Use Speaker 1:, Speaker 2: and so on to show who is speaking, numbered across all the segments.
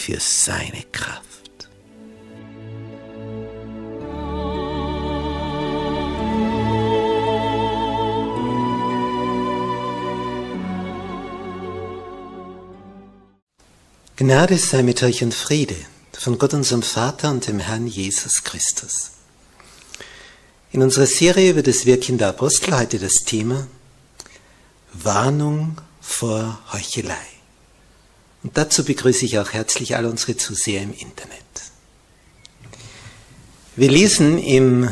Speaker 1: Für seine Kraft. Gnade sei mit euch und Friede von Gott unserem Vater und dem Herrn Jesus Christus. In unserer Serie über das Wirken der Apostel heute das Thema Warnung vor Heuchelei. Und dazu begrüße ich auch herzlich alle unsere Zuseher im Internet. Wir lesen in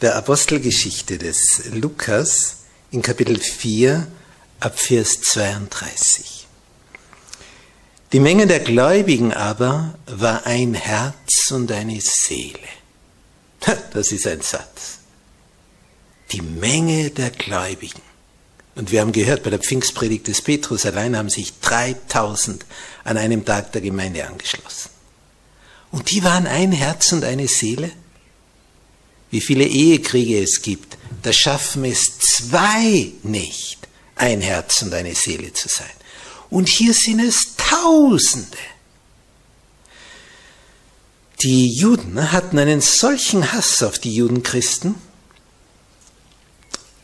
Speaker 1: der Apostelgeschichte des Lukas in Kapitel 4 ab Vers 32. Die Menge der Gläubigen aber war ein Herz und eine Seele. Das ist ein Satz. Die Menge der Gläubigen. Und wir haben gehört, bei der Pfingstpredigt des Petrus allein haben sich 3000 an einem Tag der Gemeinde angeschlossen. Und die waren ein Herz und eine Seele. Wie viele Ehekriege es gibt, da schaffen es zwei nicht, ein Herz und eine Seele zu sein. Und hier sind es Tausende. Die Juden hatten einen solchen Hass auf die Judenchristen,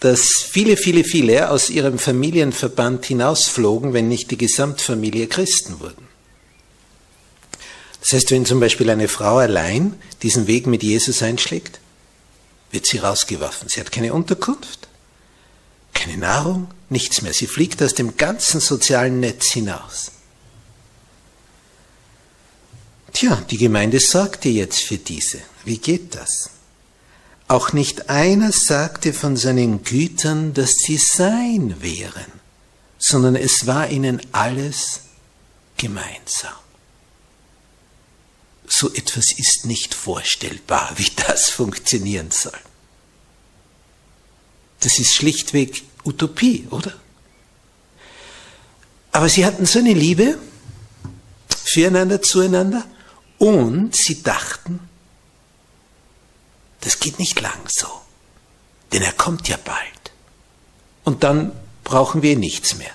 Speaker 1: dass viele, viele, viele aus ihrem Familienverband hinausflogen, wenn nicht die Gesamtfamilie Christen wurden. Das heißt, wenn zum Beispiel eine Frau allein diesen Weg mit Jesus einschlägt, wird sie rausgeworfen. Sie hat keine Unterkunft, keine Nahrung, nichts mehr. Sie fliegt aus dem ganzen sozialen Netz hinaus. Tja, die Gemeinde sorgte jetzt für diese. Wie geht das? Auch nicht einer sagte von seinen Gütern, dass sie sein wären, sondern es war ihnen alles gemeinsam. So etwas ist nicht vorstellbar, wie das funktionieren soll. Das ist schlichtweg Utopie, oder? Aber sie hatten so eine Liebe füreinander, zueinander und sie dachten, das geht nicht lang so, denn er kommt ja bald. Und dann brauchen wir nichts mehr.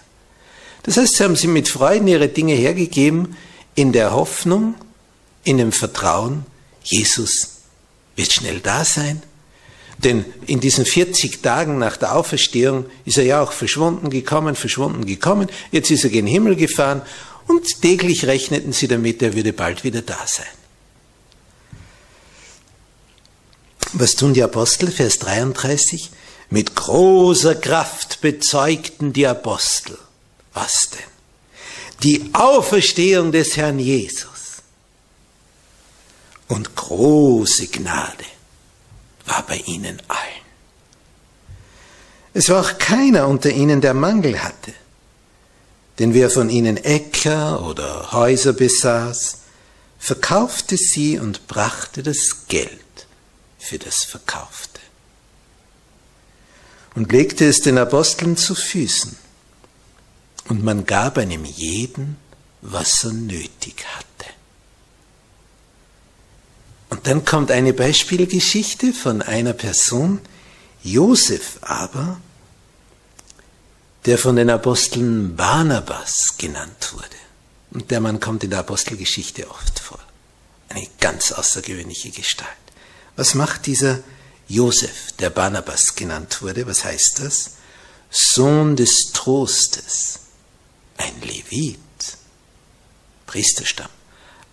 Speaker 1: Das heißt, sie haben sie mit Freuden ihre Dinge hergegeben, in der Hoffnung, in dem Vertrauen, Jesus wird schnell da sein. Denn in diesen 40 Tagen nach der Auferstehung ist er ja auch verschwunden gekommen, verschwunden gekommen. Jetzt ist er gen Himmel gefahren und täglich rechneten sie damit, er würde bald wieder da sein. Was tun die Apostel? Vers 33. Mit großer Kraft bezeugten die Apostel. Was denn? Die Auferstehung des Herrn Jesus. Und große Gnade war bei ihnen allen. Es war auch keiner unter ihnen, der Mangel hatte. Denn wer von ihnen Äcker oder Häuser besaß, verkaufte sie und brachte das Geld für das Verkaufte. Und legte es den Aposteln zu Füßen. Und man gab einem jeden, was er nötig hatte. Und dann kommt eine Beispielgeschichte von einer Person, Josef aber, der von den Aposteln Barnabas genannt wurde. Und der Mann kommt in der Apostelgeschichte oft vor. Eine ganz außergewöhnliche Gestalt. Was macht dieser Josef, der Barnabas genannt wurde? Was heißt das? Sohn des Trostes. ein Levit, Priesterstamm,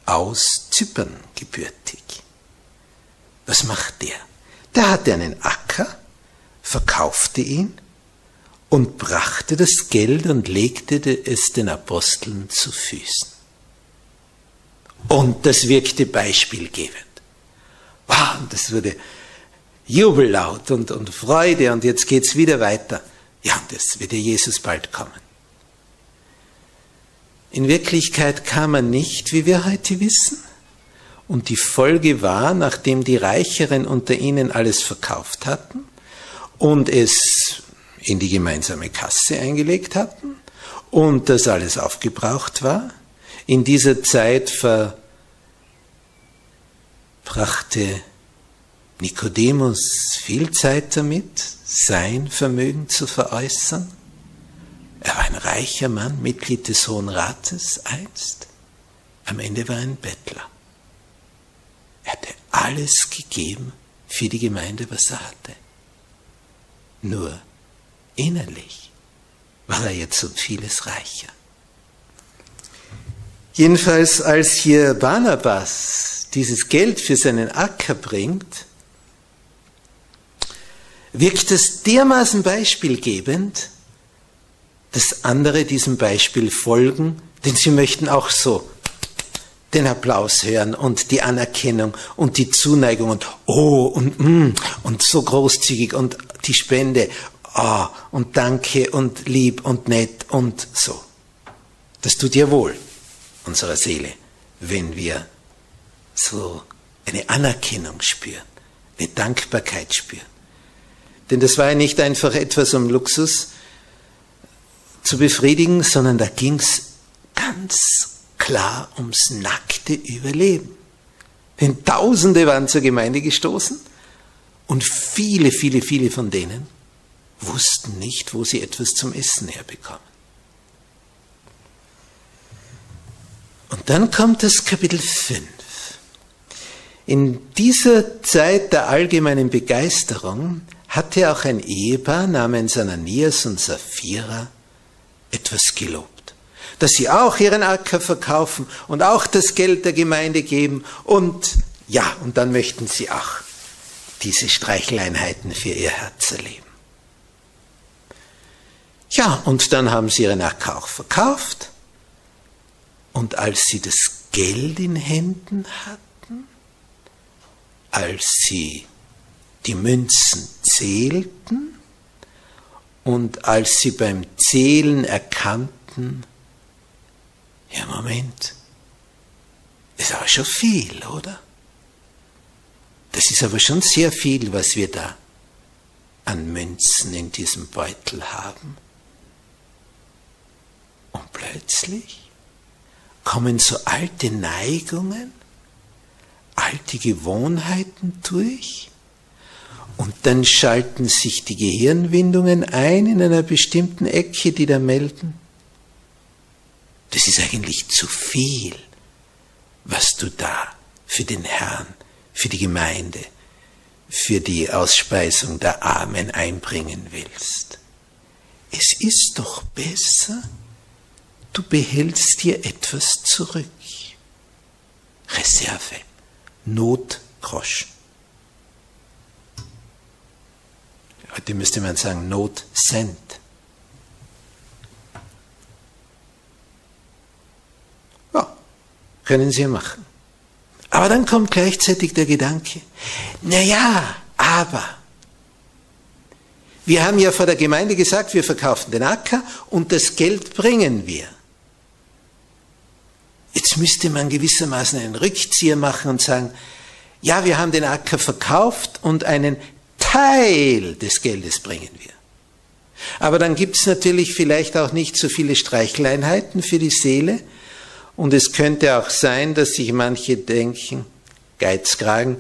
Speaker 1: aus Zypern gebürtig. Was macht der? Der hatte einen Acker, verkaufte ihn und brachte das Geld und legte es den Aposteln zu Füßen. Und das wirkte beispielgebend. Wow, und das wurde Jubellaut und, und Freude und jetzt geht's wieder weiter. Ja, und jetzt wird ja Jesus bald kommen. In Wirklichkeit kam er nicht, wie wir heute wissen. Und die Folge war, nachdem die Reicheren unter ihnen alles verkauft hatten und es in die gemeinsame Kasse eingelegt hatten und das alles aufgebraucht war, in dieser Zeit verbrachte Nikodemus viel Zeit damit, sein Vermögen zu veräußern. Er war ein reicher Mann, Mitglied des Hohen Rates einst. Am Ende war er ein Bettler. Er hatte alles gegeben für die Gemeinde, was er hatte. Nur innerlich war er jetzt um vieles reicher. Jedenfalls, als hier Barnabas dieses Geld für seinen Acker bringt, wirkt es dermaßen beispielgebend, dass andere diesem Beispiel folgen, denn sie möchten auch so den Applaus hören und die Anerkennung und die Zuneigung und oh und mm, und so großzügig und die Spende oh, und danke und lieb und nett und so. Das tut ja wohl unserer Seele, wenn wir so eine Anerkennung spüren, eine Dankbarkeit spüren. Denn das war ja nicht einfach etwas, um Luxus zu befriedigen, sondern da ging es ganz klar ums nackte Überleben. Denn Tausende waren zur Gemeinde gestoßen und viele, viele, viele von denen wussten nicht, wo sie etwas zum Essen herbekommen. Und dann kommt das Kapitel 5. In dieser Zeit der allgemeinen Begeisterung hatte auch ein Ehepaar namens Ananias und Sapphira etwas gelobt, dass sie auch ihren Acker verkaufen und auch das Geld der Gemeinde geben und ja, und dann möchten sie auch diese Streicheleinheiten für ihr Herz erleben. Ja, und dann haben sie ihren Acker auch verkauft und als sie das Geld in Händen hatten, als sie die Münzen zählten und als sie beim Zählen erkannten, ja Moment, ist aber schon viel, oder? Das ist aber schon sehr viel, was wir da an Münzen in diesem Beutel haben. Und plötzlich kommen so alte Neigungen, alte Gewohnheiten durch und dann schalten sich die Gehirnwindungen ein in einer bestimmten Ecke, die da melden, das ist eigentlich zu viel, was du da für den Herrn, für die Gemeinde, für die Ausspeisung der Armen einbringen willst. Es ist doch besser, du behältst dir etwas zurück. Reserve, Notgroschen. Heute müsste man sagen Notcent. Ja, können Sie machen. Aber dann kommt gleichzeitig der Gedanke, na ja, aber wir haben ja vor der Gemeinde gesagt, wir verkaufen den Acker und das Geld bringen wir. Jetzt müsste man gewissermaßen einen Rückzieher machen und sagen, ja, wir haben den Acker verkauft und einen Teil des Geldes bringen wir. Aber dann gibt es natürlich vielleicht auch nicht so viele Streicheleinheiten für die Seele. Und es könnte auch sein, dass sich manche denken, Geizkragen,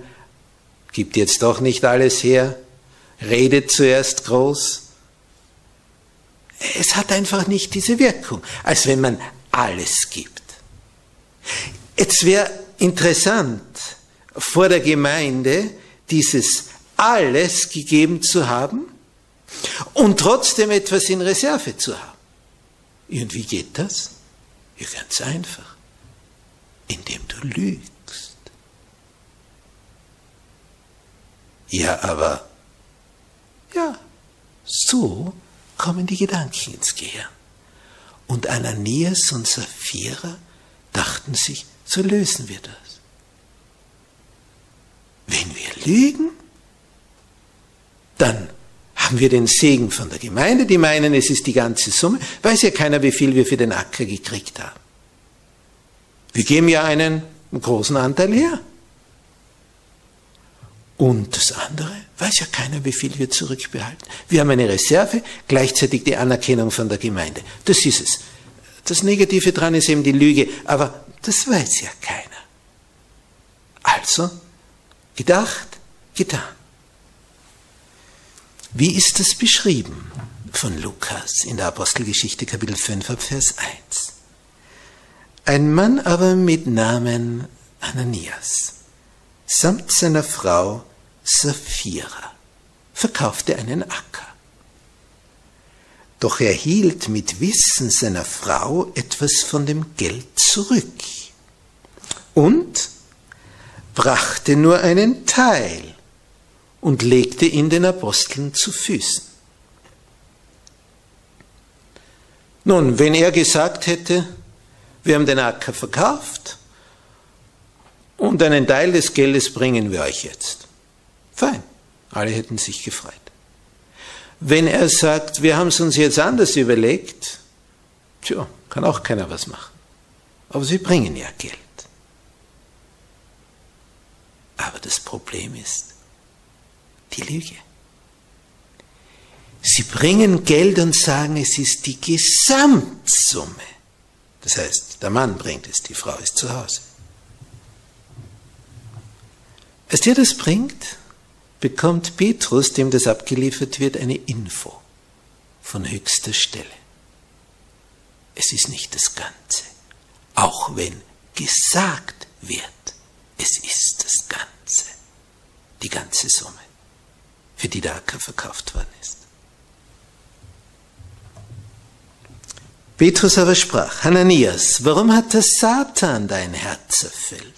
Speaker 1: gibt jetzt doch nicht alles her, redet zuerst groß. Es hat einfach nicht diese Wirkung, als wenn man alles gibt. Jetzt wäre interessant, vor der Gemeinde dieses alles gegeben zu haben und trotzdem etwas in Reserve zu haben. Und wie geht das? Ja, ganz einfach. Indem du lügst. Ja, aber, ja, so kommen die Gedanken ins Gehirn. Und Ananias und Sapphira dachten sich, so lösen wir das. Wenn wir lügen, dann haben wir den Segen von der Gemeinde, die meinen, es ist die ganze Summe, weiß ja keiner, wie viel wir für den Acker gekriegt haben. Wir geben ja einen großen Anteil her. Und das andere, weiß ja keiner, wie viel wir zurückbehalten. Wir haben eine Reserve, gleichzeitig die Anerkennung von der Gemeinde. Das ist es. Das Negative dran ist eben die Lüge, aber das weiß ja keiner. Also, gedacht, getan. Wie ist das beschrieben von Lukas in der Apostelgeschichte Kapitel 5 Vers 1? Ein Mann aber mit Namen Ananias samt seiner Frau Sapphira verkaufte einen Acker. Doch er hielt mit Wissen seiner Frau etwas von dem Geld zurück und brachte nur einen Teil und legte ihn den Aposteln zu Füßen. Nun, wenn er gesagt hätte, wir haben den Acker verkauft und einen Teil des Geldes bringen wir euch jetzt. Fein, alle hätten sich gefreut. Wenn er sagt, wir haben es uns jetzt anders überlegt, tja, kann auch keiner was machen. Aber sie bringen ja Geld. Aber das Problem ist die Lüge. Sie bringen Geld und sagen, es ist die Gesamtsumme. Das heißt, der Mann bringt es, die Frau ist zu Hause. Als der das bringt, bekommt Petrus, dem das abgeliefert wird, eine Info von höchster Stelle. Es ist nicht das Ganze, auch wenn gesagt wird, es ist das Ganze, die ganze Summe, für die der Acker verkauft worden ist. Petrus aber sprach, Hananias, warum hat der Satan dein Herz erfüllt?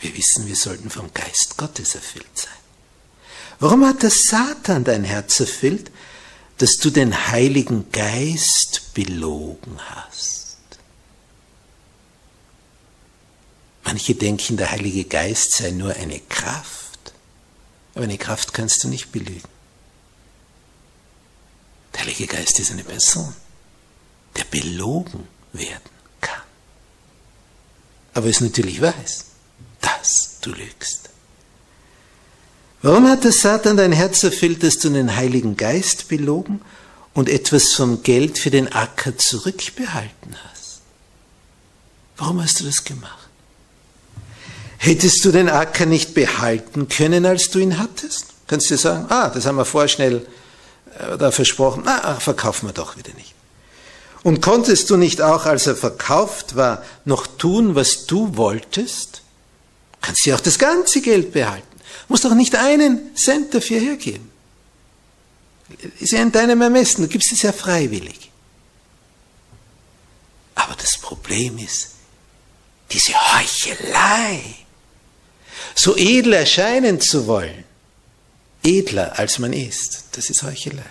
Speaker 1: Wir wissen, wir sollten vom Geist Gottes erfüllt sein. Warum hat der Satan dein Herz erfüllt, dass du den Heiligen Geist belogen hast? Manche denken, der Heilige Geist sei nur eine Kraft, aber eine Kraft kannst du nicht belügen. Der Heilige Geist ist eine Person, der belogen werden kann. Aber es natürlich weiß dass du lügst. Warum hat der Satan dein Herz erfüllt, dass du den Heiligen Geist belogen und etwas vom Geld für den Acker zurückbehalten hast? Warum hast du das gemacht? Hättest du den Acker nicht behalten können, als du ihn hattest? Kannst du sagen, ah, das haben wir vorschnell äh, da versprochen, ah, verkaufen wir doch wieder nicht. Und konntest du nicht auch, als er verkauft war, noch tun, was du wolltest? Dir auch das ganze Geld behalten. Musst doch nicht einen Cent dafür hergeben. Ist ja in deinem Ermessen, du gibst es ja freiwillig. Aber das Problem ist, diese Heuchelei, so edel erscheinen zu wollen, edler als man ist, das ist Heuchelei.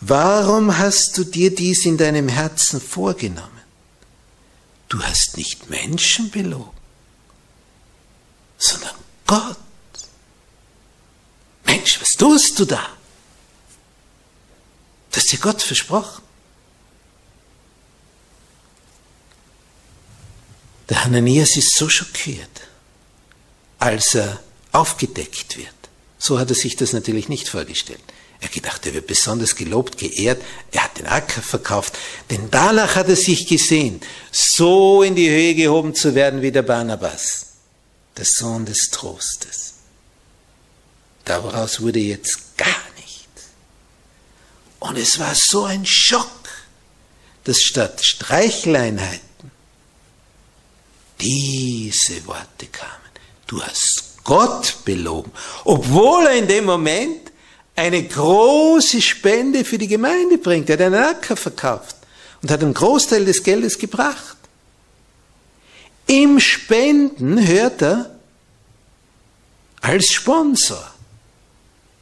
Speaker 1: Warum hast du dir dies in deinem Herzen vorgenommen? Du hast nicht Menschen belogen sondern Gott. Mensch, was tust du da? Das ist dir Gott versprochen. Der Hananias ist so schockiert, als er aufgedeckt wird. So hat er sich das natürlich nicht vorgestellt. Er gedacht, er wird besonders gelobt, geehrt, er hat den Acker verkauft, denn danach hat er sich gesehen, so in die Höhe gehoben zu werden wie der Barnabas der Sohn des Trostes. Daraus wurde jetzt gar nichts. Und es war so ein Schock, dass statt Streichleinheiten diese Worte kamen. Du hast Gott belogen, obwohl er in dem Moment eine große Spende für die Gemeinde bringt. Er hat einen Acker verkauft und hat einen Großteil des Geldes gebracht. Im Spenden hört er als Sponsor,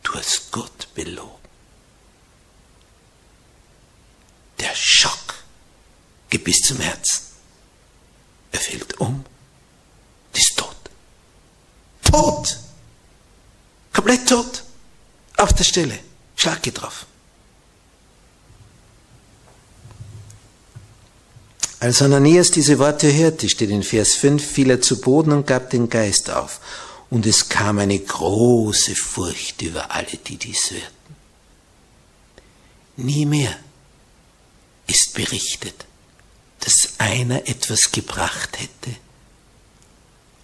Speaker 1: du hast Gott belogen. Der Schock geht bis zum Herzen. Er fällt um, ist tot. Tot! Komplett tot. Auf der Stelle. Schlag getroffen. Als Ananias diese Worte hörte, steht in Vers 5, fiel er zu Boden und gab den Geist auf. Und es kam eine große Furcht über alle, die dies hörten. Nie mehr ist berichtet, dass einer etwas gebracht hätte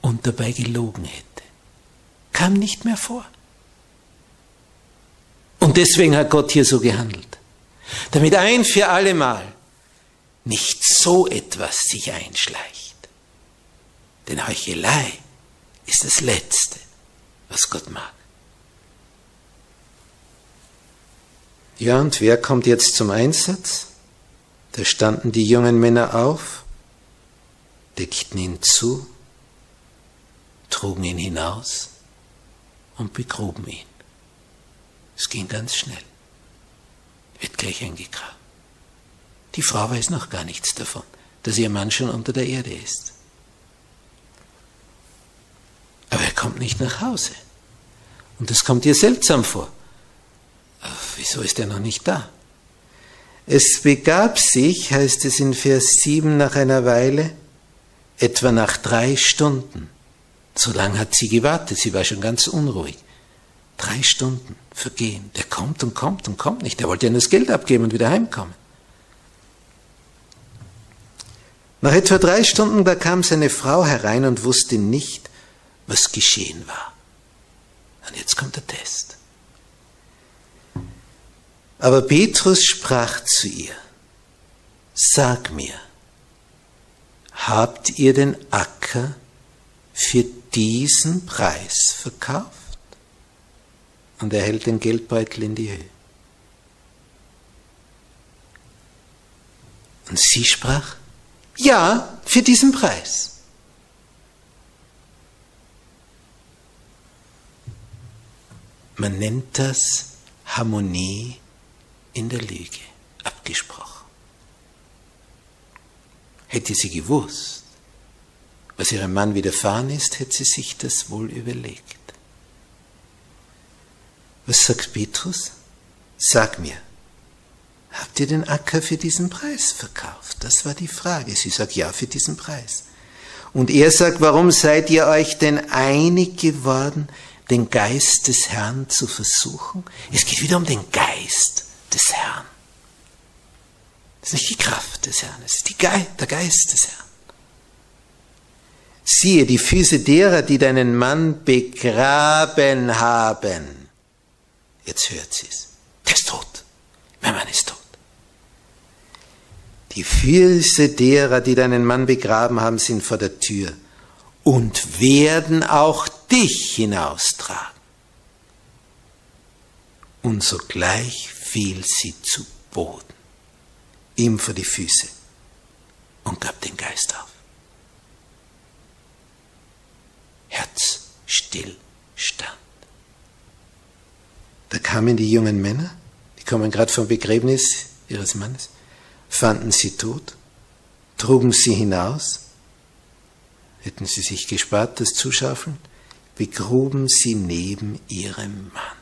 Speaker 1: und dabei gelogen hätte. Kam nicht mehr vor. Und deswegen hat Gott hier so gehandelt. Damit ein für allemal nicht so etwas sich einschleicht. Denn Heuchelei ist das Letzte, was Gott mag. Ja, und wer kommt jetzt zum Einsatz? Da standen die jungen Männer auf, deckten ihn zu, trugen ihn hinaus und begruben ihn. Es ging ganz schnell. Wird gleich eingegraben. Die Frau weiß noch gar nichts davon, dass ihr Mann schon unter der Erde ist. Aber er kommt nicht nach Hause. Und das kommt ihr seltsam vor. Aber wieso ist er noch nicht da? Es begab sich, heißt es in Vers 7, nach einer Weile, etwa nach drei Stunden. So lange hat sie gewartet, sie war schon ganz unruhig. Drei Stunden vergehen. Der kommt und kommt und kommt nicht. Der wollte ja das Geld abgeben und wieder heimkommen. Nach etwa drei Stunden, da kam seine Frau herein und wusste nicht, was geschehen war. Und jetzt kommt der Test. Aber Petrus sprach zu ihr, sag mir, habt ihr den Acker für diesen Preis verkauft? Und er hält den Geldbeutel in die Höhe. Und sie sprach, ja, für diesen Preis. Man nennt das Harmonie in der Lüge, abgesprochen. Hätte sie gewusst, was ihrem Mann widerfahren ist, hätte sie sich das wohl überlegt. Was sagt Petrus? Sag mir, habt ihr den Acker für diesen Preis verkauft? Das war die Frage. Sie sagt ja für diesen Preis. Und er sagt, warum seid ihr euch denn einig geworden, den Geist des Herrn zu versuchen? Es geht wieder um den Geist des Herrn. Das ist nicht die Kraft des Herrn, es ist Ge der Geist des Herrn. Siehe, die Füße derer, die deinen Mann begraben haben. Jetzt hört sie es. Der ist tot. Mein Mann ist tot. Die Füße derer, die deinen Mann begraben haben, sind vor der Tür und werden auch dich hinaustragen. Und sogleich fiel sie zu Boden, ihm vor die Füße und gab den Geist auf. Herzstillstand. Da kamen die jungen Männer, die kommen gerade vom Begräbnis ihres Mannes, fanden sie tot, trugen sie hinaus, hätten sie sich gespart, das Zuschaufeln, begruben sie neben ihrem Mann.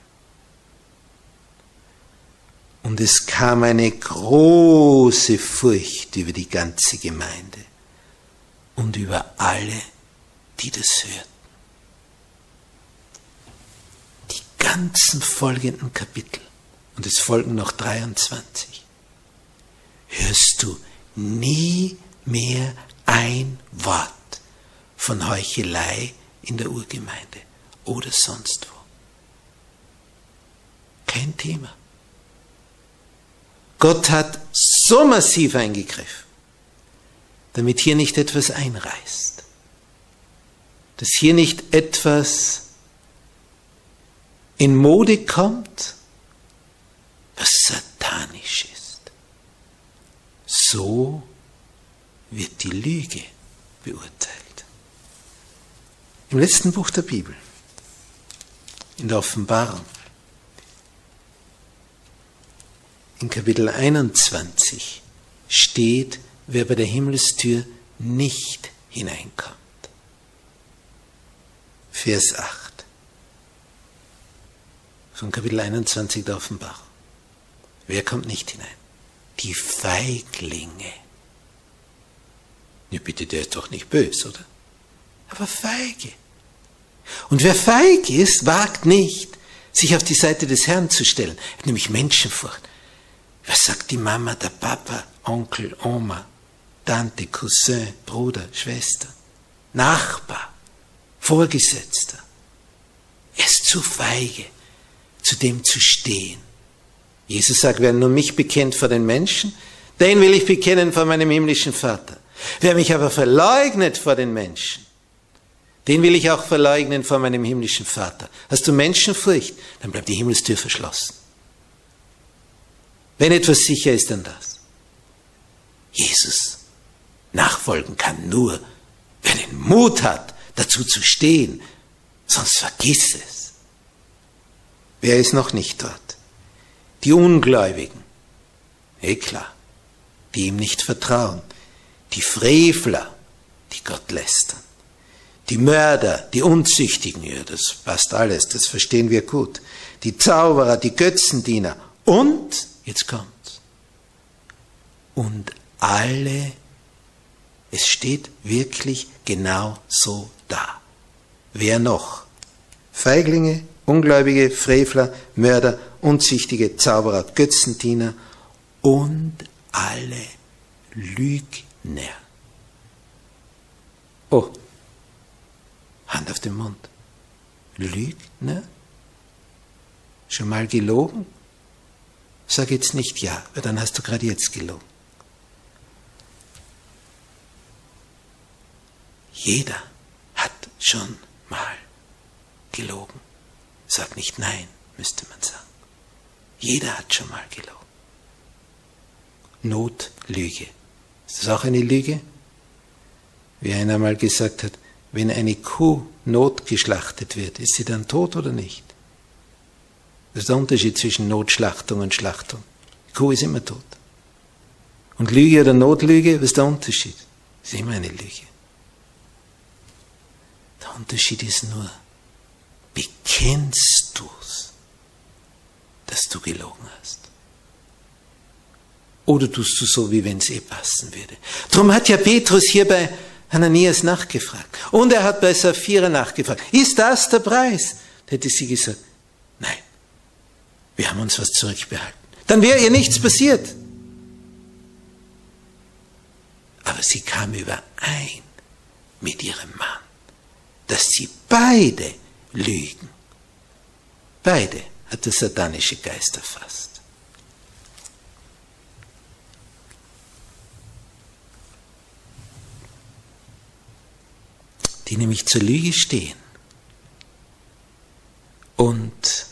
Speaker 1: Und es kam eine große Furcht über die ganze Gemeinde und über alle, die das hörten. Die ganzen folgenden Kapitel, und es folgen noch 23, hörst du nie mehr ein Wort von Heuchelei in der Urgemeinde oder sonst wo. Kein Thema. Gott hat so massiv eingegriffen, damit hier nicht etwas einreißt, dass hier nicht etwas in Mode kommt falsch ist. So wird die Lüge beurteilt. Im letzten Buch der Bibel, in der Offenbarung, in Kapitel 21 steht, wer bei der Himmelstür nicht hineinkommt. Vers 8 von Kapitel 21 der Offenbarung. Wer kommt nicht hinein? Die Feiglinge. Ja, bitte, der ist doch nicht böse, oder? Aber feige. Und wer feig ist, wagt nicht, sich auf die Seite des Herrn zu stellen. Er hat nämlich Menschenfurcht. Was sagt die Mama, der Papa, Onkel, Oma, Tante, Cousin, Bruder, Schwester, Nachbar, Vorgesetzter? Er ist zu feige, zu dem zu stehen. Jesus sagt, wer nur mich bekennt vor den Menschen, den will ich bekennen vor meinem himmlischen Vater. Wer mich aber verleugnet vor den Menschen, den will ich auch verleugnen vor meinem himmlischen Vater. Hast du Menschenfurcht, dann bleibt die Himmelstür verschlossen. Wenn etwas sicher ist, dann das. Jesus nachfolgen kann nur, wer den Mut hat, dazu zu stehen, sonst vergiss es. Wer ist noch nicht dort? Die Ungläubigen. Eh klar, die ihm nicht vertrauen. Die Frevler, die Gott lästern. Die Mörder, die Unzüchtigen, ja, das passt alles, das verstehen wir gut. Die Zauberer, die Götzendiener und Jetzt kommt's. Und alle, es steht wirklich genau so da. Wer noch? Feiglinge, Ungläubige, Frevler, Mörder, Unzüchtige, Zauberer, Götzendiener und alle Lügner. Oh, Hand auf den Mund. Lügner? Schon mal gelogen? Sag jetzt nicht ja, weil dann hast du gerade jetzt gelogen. Jeder hat schon mal gelogen. Sag nicht nein, müsste man sagen. Jeder hat schon mal gelogen. Notlüge. Ist das auch eine Lüge? Wie einer mal gesagt hat, wenn eine Kuh notgeschlachtet wird, ist sie dann tot oder nicht? Das ist der Unterschied zwischen Notschlachtung und Schlachtung. Die Kuh ist immer tot. Und Lüge oder Notlüge, was ist der Unterschied? Das ist immer eine Lüge. Der Unterschied ist nur, bekennst dass du gelogen hast? Oder tust du so, wie wenn es eh passen würde? Darum hat ja Petrus hier bei Hananias nachgefragt. Und er hat bei Sapphira nachgefragt. Ist das der Preis? Da hätte sie gesagt, nein. Wir haben uns was zurückbehalten. Dann wäre ihr nichts passiert. Aber sie kam überein mit ihrem Mann, dass sie beide lügen. Beide hat der satanische Geist erfasst. Die nämlich zur Lüge stehen und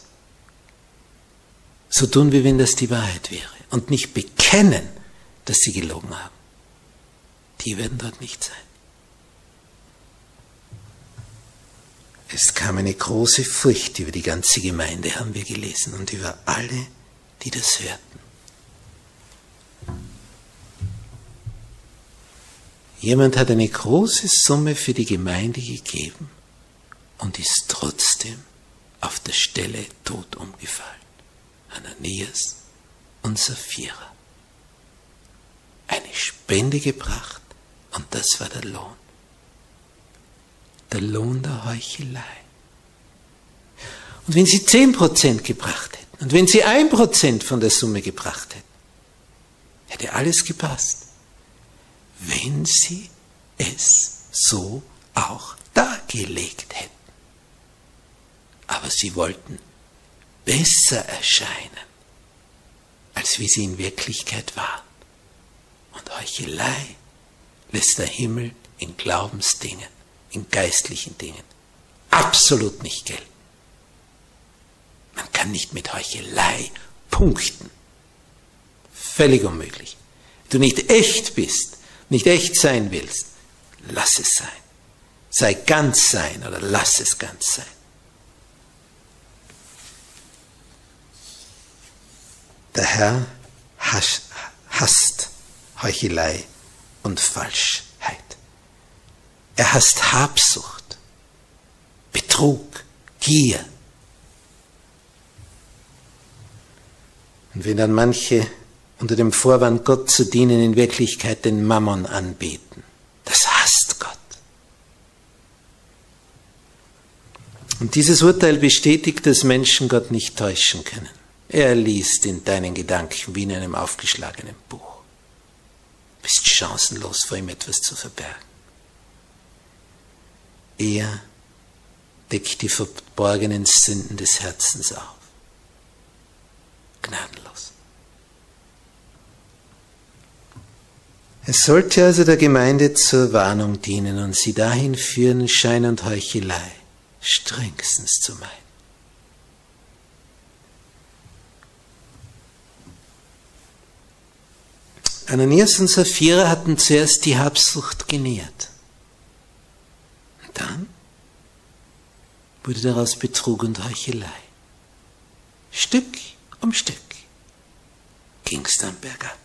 Speaker 1: so tun, wie wenn das die Wahrheit wäre und nicht bekennen, dass sie gelogen haben. Die werden dort nicht sein. Es kam eine große Furcht über die ganze Gemeinde, haben wir gelesen, und über alle, die das hörten. Jemand hat eine große Summe für die Gemeinde gegeben und ist trotzdem auf der Stelle tot umgefallen. Ananias und Sapphira. Eine Spende gebracht und das war der Lohn. Der Lohn der Heuchelei. Und wenn sie 10% gebracht hätten und wenn sie 1% von der Summe gebracht hätten, hätte alles gepasst. Wenn sie es so auch dargelegt hätten. Aber sie wollten besser erscheinen, als wie sie in Wirklichkeit waren. Und Heuchelei lässt der Himmel in Glaubensdingen, in geistlichen Dingen absolut nicht gelten. Man kann nicht mit Heuchelei punkten. Völlig unmöglich. Wenn du nicht echt bist, nicht echt sein willst, lass es sein. Sei ganz sein oder lass es ganz sein. Der Herr hasst Heuchelei und Falschheit. Er hasst Habsucht, Betrug, Gier. Und wenn dann manche unter dem Vorwand, Gott zu dienen, in Wirklichkeit den Mammon anbeten, das hasst Gott. Und dieses Urteil bestätigt, dass Menschen Gott nicht täuschen können. Er liest in deinen Gedanken wie in einem aufgeschlagenen Buch. Bist chancenlos vor ihm etwas zu verbergen. Er deckt die verborgenen Sünden des Herzens auf. Gnadenlos. Es sollte also der Gemeinde zur Warnung dienen und sie dahin führen, Schein und Heuchelei strengstens zu meiden. Ananias und Sapphira hatten zuerst die Habsucht genährt. Dann wurde daraus Betrug und Heuchelei. Stück um Stück ging es dann bergab.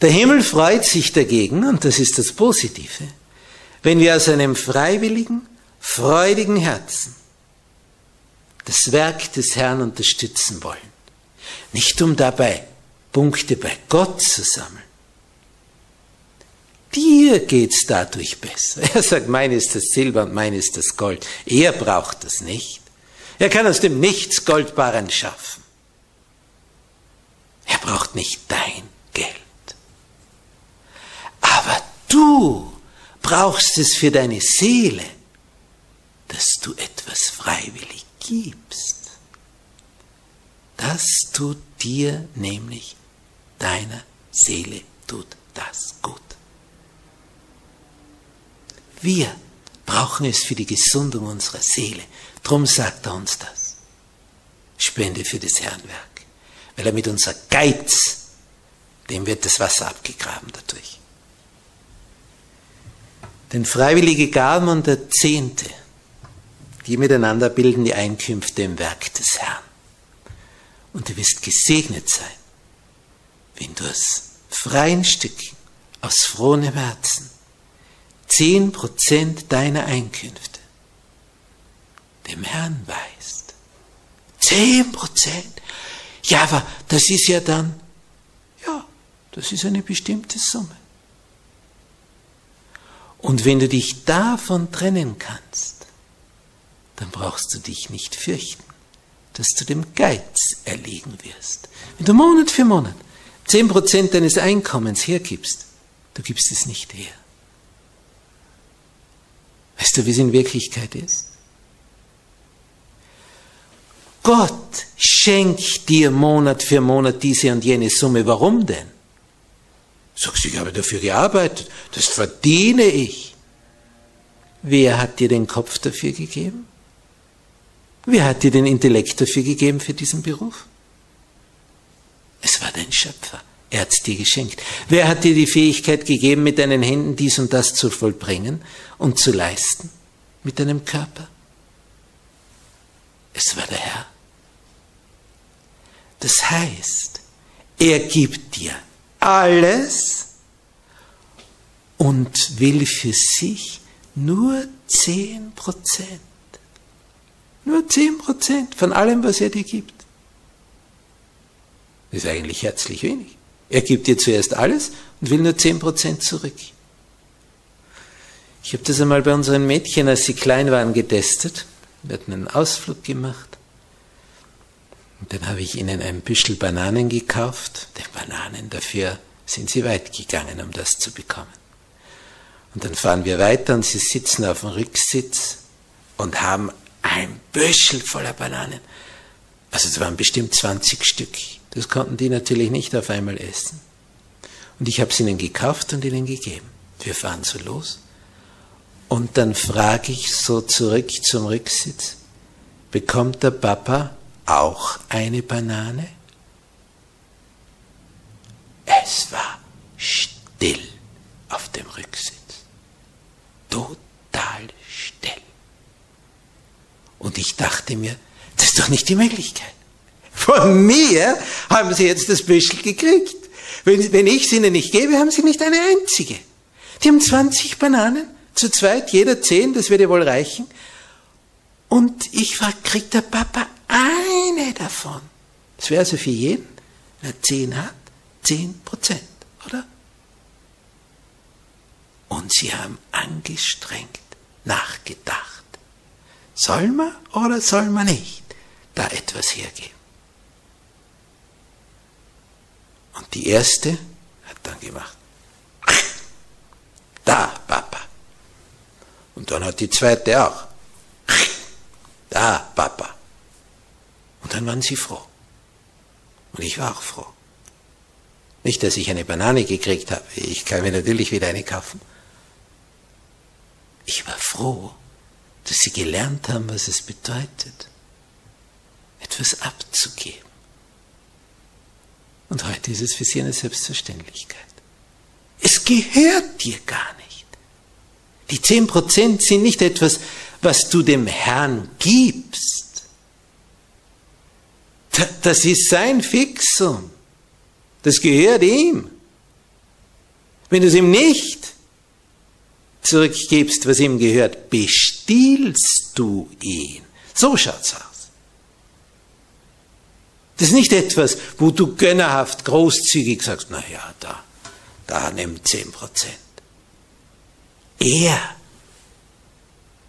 Speaker 1: Der Himmel freut sich dagegen, und das ist das Positive, wenn wir aus einem freiwilligen, freudigen Herzen das Werk des Herrn unterstützen wollen. Nicht um dabei Punkte bei Gott zu sammeln. Dir geht's dadurch besser. Er sagt, mein ist das Silber und mein ist das Gold. Er braucht das nicht. Er kann aus dem Nichts Goldbarren schaffen. Er braucht nicht dein Geld. Aber du brauchst es für deine Seele, dass du etwas freiwillig gibst. Das tut dir nämlich, deiner Seele tut das gut. Wir brauchen es für die Gesundung unserer Seele. Drum sagt er uns das. Spende für das Herrenwerk. Weil er mit unser Geiz, dem wird das Wasser abgegraben dadurch. Denn freiwillige Gaben und der Zehnte, die miteinander bilden die Einkünfte im Werk des Herrn. Und du wirst gesegnet sein, wenn du aus freien Stücken, aus frohem Herzen, zehn Prozent deiner Einkünfte dem Herrn weißt. Zehn Prozent. Ja, aber das ist ja dann, ja, das ist eine bestimmte Summe. Und wenn du dich davon trennen kannst, dann brauchst du dich nicht fürchten dass du dem Geiz erliegen wirst. Wenn du Monat für Monat 10% deines Einkommens hergibst, du gibst es nicht her. Weißt du, wie es in Wirklichkeit ist? Gott schenkt dir Monat für Monat diese und jene Summe. Warum denn? Sagst du, ich habe dafür gearbeitet, das verdiene ich. Wer hat dir den Kopf dafür gegeben? Wer hat dir den Intellekt dafür gegeben für diesen Beruf? Es war dein Schöpfer. Er hat dir geschenkt. Wer hat dir die Fähigkeit gegeben, mit deinen Händen dies und das zu vollbringen und zu leisten? Mit deinem Körper? Es war der Herr. Das heißt, er gibt dir alles und will für sich nur zehn Prozent. Nur 10% von allem, was er dir gibt. Das ist eigentlich herzlich wenig. Er gibt dir zuerst alles und will nur 10% zurück. Ich habe das einmal bei unseren Mädchen, als sie klein waren, getestet. Wir hatten einen Ausflug gemacht. Und dann habe ich ihnen ein Büschel Bananen gekauft. Die Bananen, dafür sind sie weit gegangen, um das zu bekommen. Und dann fahren wir weiter und sie sitzen auf dem Rücksitz und haben ein Büschel voller Bananen. Also es waren bestimmt 20 Stück. Das konnten die natürlich nicht auf einmal essen. Und ich habe es ihnen gekauft und ihnen gegeben. Wir fahren so los. Und dann frage ich so zurück zum Rücksitz, bekommt der Papa auch eine Banane? Es war still auf dem Rücksitz. Total still. Und ich dachte mir, das ist doch nicht die Möglichkeit. Von mir haben Sie jetzt das Büschel gekriegt. Wenn, wenn ich es Ihnen nicht gebe, haben Sie nicht eine einzige. Die haben 20 Bananen, zu zweit, jeder 10, das würde wohl reichen. Und ich frage, kriegt der Papa eine davon? Das wäre also für jeden, der 10 hat, 10 Prozent, oder? Und sie haben angestrengt nachgedacht. Soll man oder soll man nicht da etwas hergeben? Und die erste hat dann gemacht. Da, Papa. Und dann hat die zweite auch. Da, Papa. Und dann waren sie froh. Und ich war auch froh. Nicht, dass ich eine Banane gekriegt habe. Ich kann mir natürlich wieder eine kaufen. Ich war froh, dass sie gelernt haben, was es bedeutet, etwas abzugeben. Und heute ist es für sie eine Selbstverständlichkeit. Es gehört dir gar nicht. Die zehn Prozent sind nicht etwas, was du dem Herrn gibst. Das ist sein Fixum. Das gehört ihm. Wenn du es ihm nicht zurückgibst, was ihm gehört, bestiehlst du ihn. So schaut's aus. Das ist nicht etwas, wo du gönnerhaft großzügig sagst, na ja, da, da nimm zehn Prozent. Er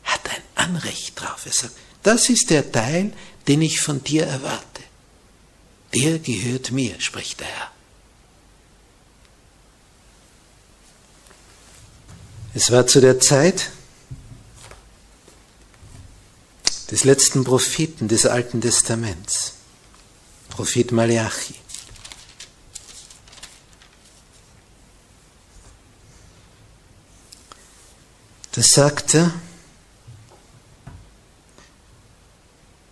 Speaker 1: hat ein Anrecht drauf. Er sagt, das ist der Teil, den ich von dir erwarte. Der gehört mir, spricht der Herr. Es war zu der Zeit des letzten Propheten des Alten Testaments. Prophet Malachi. Das sagte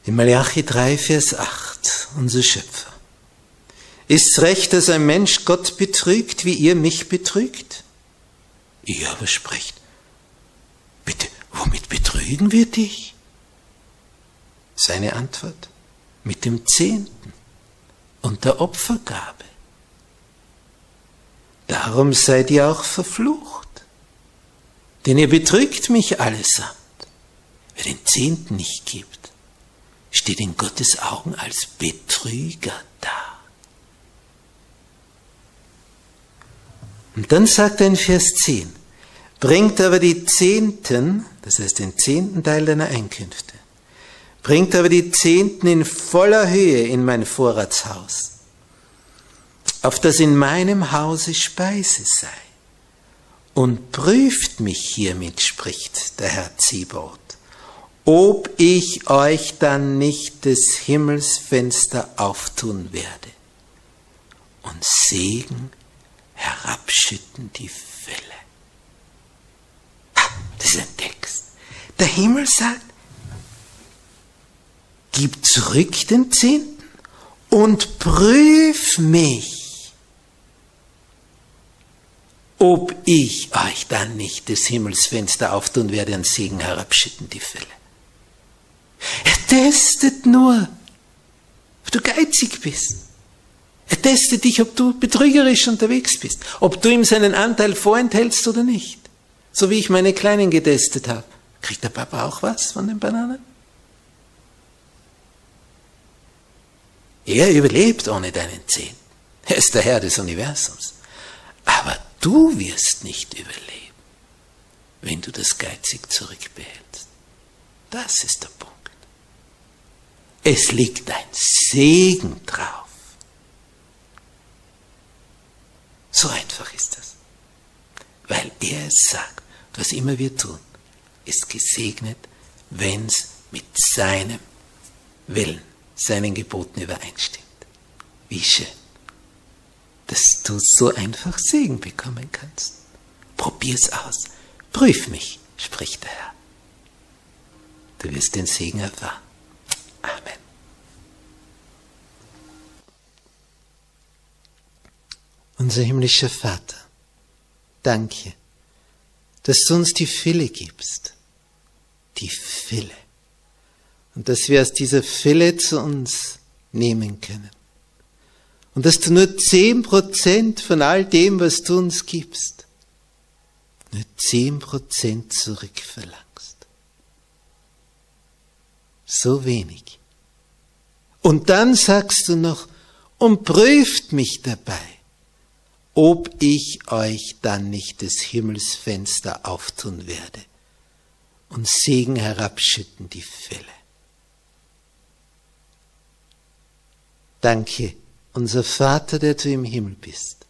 Speaker 1: in Malachi 3, Vers 8, unser Schöpfer. Ist's recht, dass ein Mensch Gott betrügt, wie ihr mich betrügt? Ihr aber sprecht, bitte, womit betrügen wir dich? Seine Antwort, mit dem Zehnten und der Opfergabe. Darum seid ihr auch verflucht, denn ihr betrügt mich allesamt. Wer den Zehnten nicht gibt, steht in Gottes Augen als Betrüger da. Und dann sagt er in Vers 10, bringt aber die Zehnten, das heißt den zehnten Teil deiner Einkünfte, bringt aber die Zehnten in voller Höhe in mein Vorratshaus, auf das in meinem Hause Speise sei, und prüft mich hiermit, spricht der Herr Zibaut, ob ich euch dann nicht des Himmelsfenster auftun werde und Segen herabschütten die Fülle. Das ist ein Text. Der Himmel sagt, gib zurück den Zehnten und prüf mich, ob ich euch dann nicht des Himmelsfenster auftun werde und Segen herabschütten die Fälle. Er testet nur, ob du geizig bist. Er testet dich, ob du betrügerisch unterwegs bist, ob du ihm seinen Anteil vorenthältst oder nicht. So wie ich meine Kleinen getestet habe. Kriegt der Papa auch was von den Bananen? Er überlebt ohne deinen Zehn. Er ist der Herr des Universums. Aber du wirst nicht überleben, wenn du das geizig zurückbehältst. Das ist der Punkt. Es liegt ein Segen drauf. So einfach ist das. Weil er es sagt, was immer wir tun, ist gesegnet, wenn es mit seinem Willen seinen Geboten übereinstimmt. Wie schön, dass du so einfach Segen bekommen kannst. Probier's aus. Prüf mich, spricht der Herr. Du wirst den Segen erfahren. Amen. Unser himmlischer Vater, danke, dass du uns die Fülle gibst. Die Fülle und dass wir aus dieser Fülle zu uns nehmen können. Und dass du nur zehn Prozent von all dem, was du uns gibst, nur zehn Prozent zurückverlangst. So wenig. Und dann sagst du noch, und prüft mich dabei, ob ich euch dann nicht des Himmelsfenster auftun werde und Segen herabschütten die Fälle. Danke, unser Vater, der du im Himmel bist,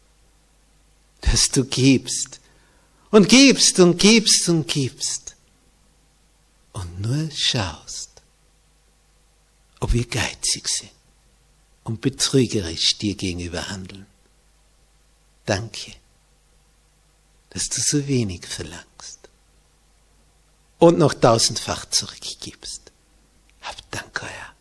Speaker 1: dass du gibst und gibst und gibst und gibst und nur schaust, ob wir geizig sind und betrügerisch dir gegenüber handeln. Danke, dass du so wenig verlangst und noch tausendfach zurückgibst. Hab Dank, euer